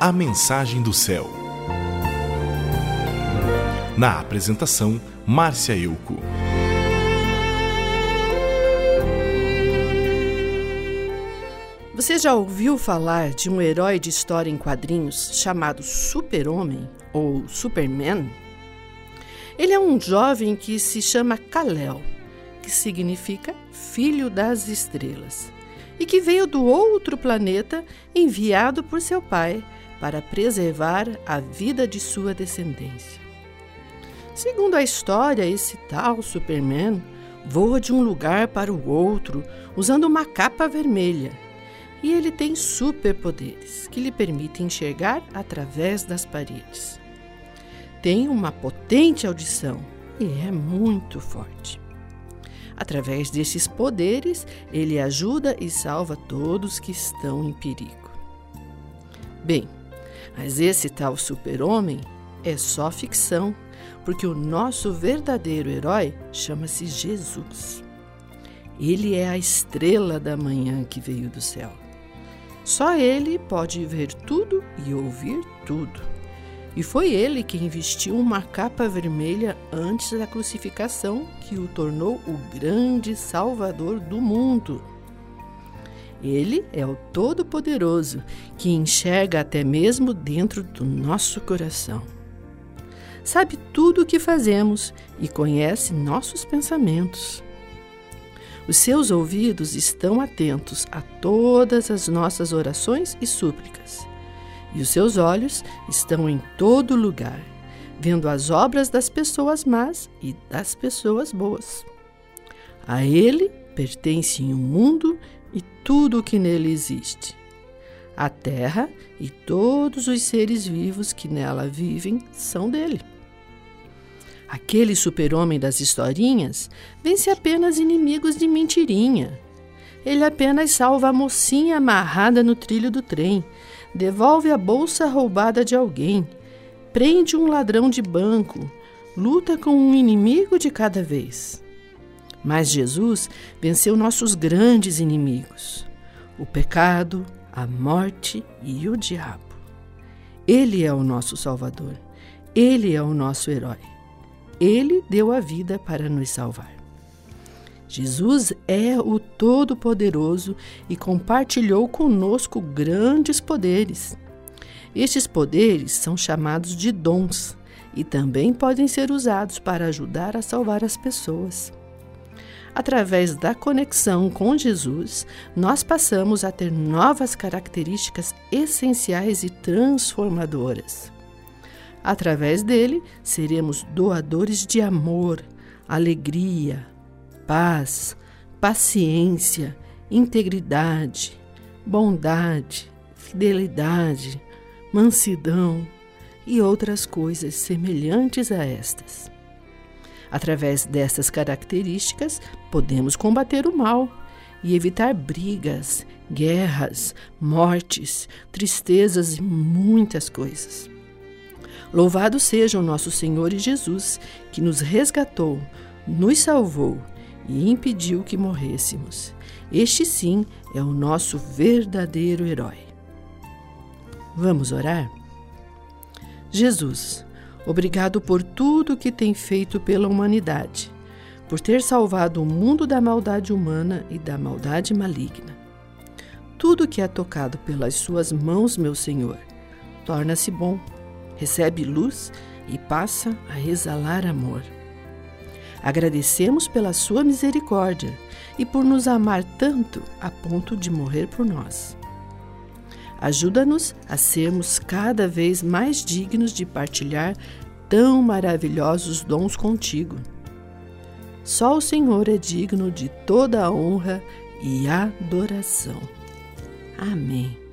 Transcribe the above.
A Mensagem do Céu. Na apresentação, Márcia Euco. Você já ouviu falar de um herói de história em quadrinhos chamado Super-Homem ou Superman? Ele é um jovem que se chama Kal-El, que significa filho das estrelas, e que veio do outro planeta enviado por seu pai para preservar a vida de sua descendência. Segundo a história, esse tal Superman voa de um lugar para o outro usando uma capa vermelha. E ele tem superpoderes que lhe permitem enxergar através das paredes tem uma potente audição e é muito forte. Através desses poderes, ele ajuda e salva todos que estão em perigo. Bem, mas esse tal super-homem é só ficção, porque o nosso verdadeiro herói chama-se Jesus. Ele é a estrela da manhã que veio do céu. Só ele pode ver tudo e ouvir tudo. E foi ele quem vestiu uma capa vermelha antes da crucificação que o tornou o grande Salvador do mundo. Ele é o Todo-Poderoso que enxerga até mesmo dentro do nosso coração. Sabe tudo o que fazemos e conhece nossos pensamentos. Os seus ouvidos estão atentos a todas as nossas orações e súplicas e os seus olhos estão em todo lugar, vendo as obras das pessoas más e das pessoas boas. A ele pertence o mundo e tudo o que nele existe. A terra e todos os seres vivos que nela vivem são dele. Aquele super-homem das historinhas vence apenas inimigos de mentirinha. Ele apenas salva a mocinha amarrada no trilho do trem devolve a bolsa roubada de alguém, prende um ladrão de banco, luta com um inimigo de cada vez. Mas Jesus venceu nossos grandes inimigos: o pecado, a morte e o diabo. Ele é o nosso Salvador, ele é o nosso herói. Ele deu a vida para nos salvar. Jesus é o Todo-Poderoso e compartilhou conosco grandes poderes. Estes poderes são chamados de dons e também podem ser usados para ajudar a salvar as pessoas. Através da conexão com Jesus, nós passamos a ter novas características essenciais e transformadoras. Através dele, seremos doadores de amor, alegria, paz, paciência, integridade, bondade, fidelidade, mansidão e outras coisas semelhantes a estas. Através dessas características, podemos combater o mal e evitar brigas, guerras, mortes, tristezas e muitas coisas. Louvado seja o nosso Senhor e Jesus, que nos resgatou, nos salvou e impediu que morrêssemos. Este sim é o nosso verdadeiro herói. Vamos orar? Jesus, obrigado por tudo que tem feito pela humanidade, por ter salvado o mundo da maldade humana e da maldade maligna. Tudo que é tocado pelas suas mãos, meu Senhor, torna-se bom, recebe luz e passa a exalar amor. Agradecemos pela sua misericórdia e por nos amar tanto a ponto de morrer por nós. Ajuda-nos a sermos cada vez mais dignos de partilhar tão maravilhosos dons contigo. Só o Senhor é digno de toda a honra e adoração. Amém.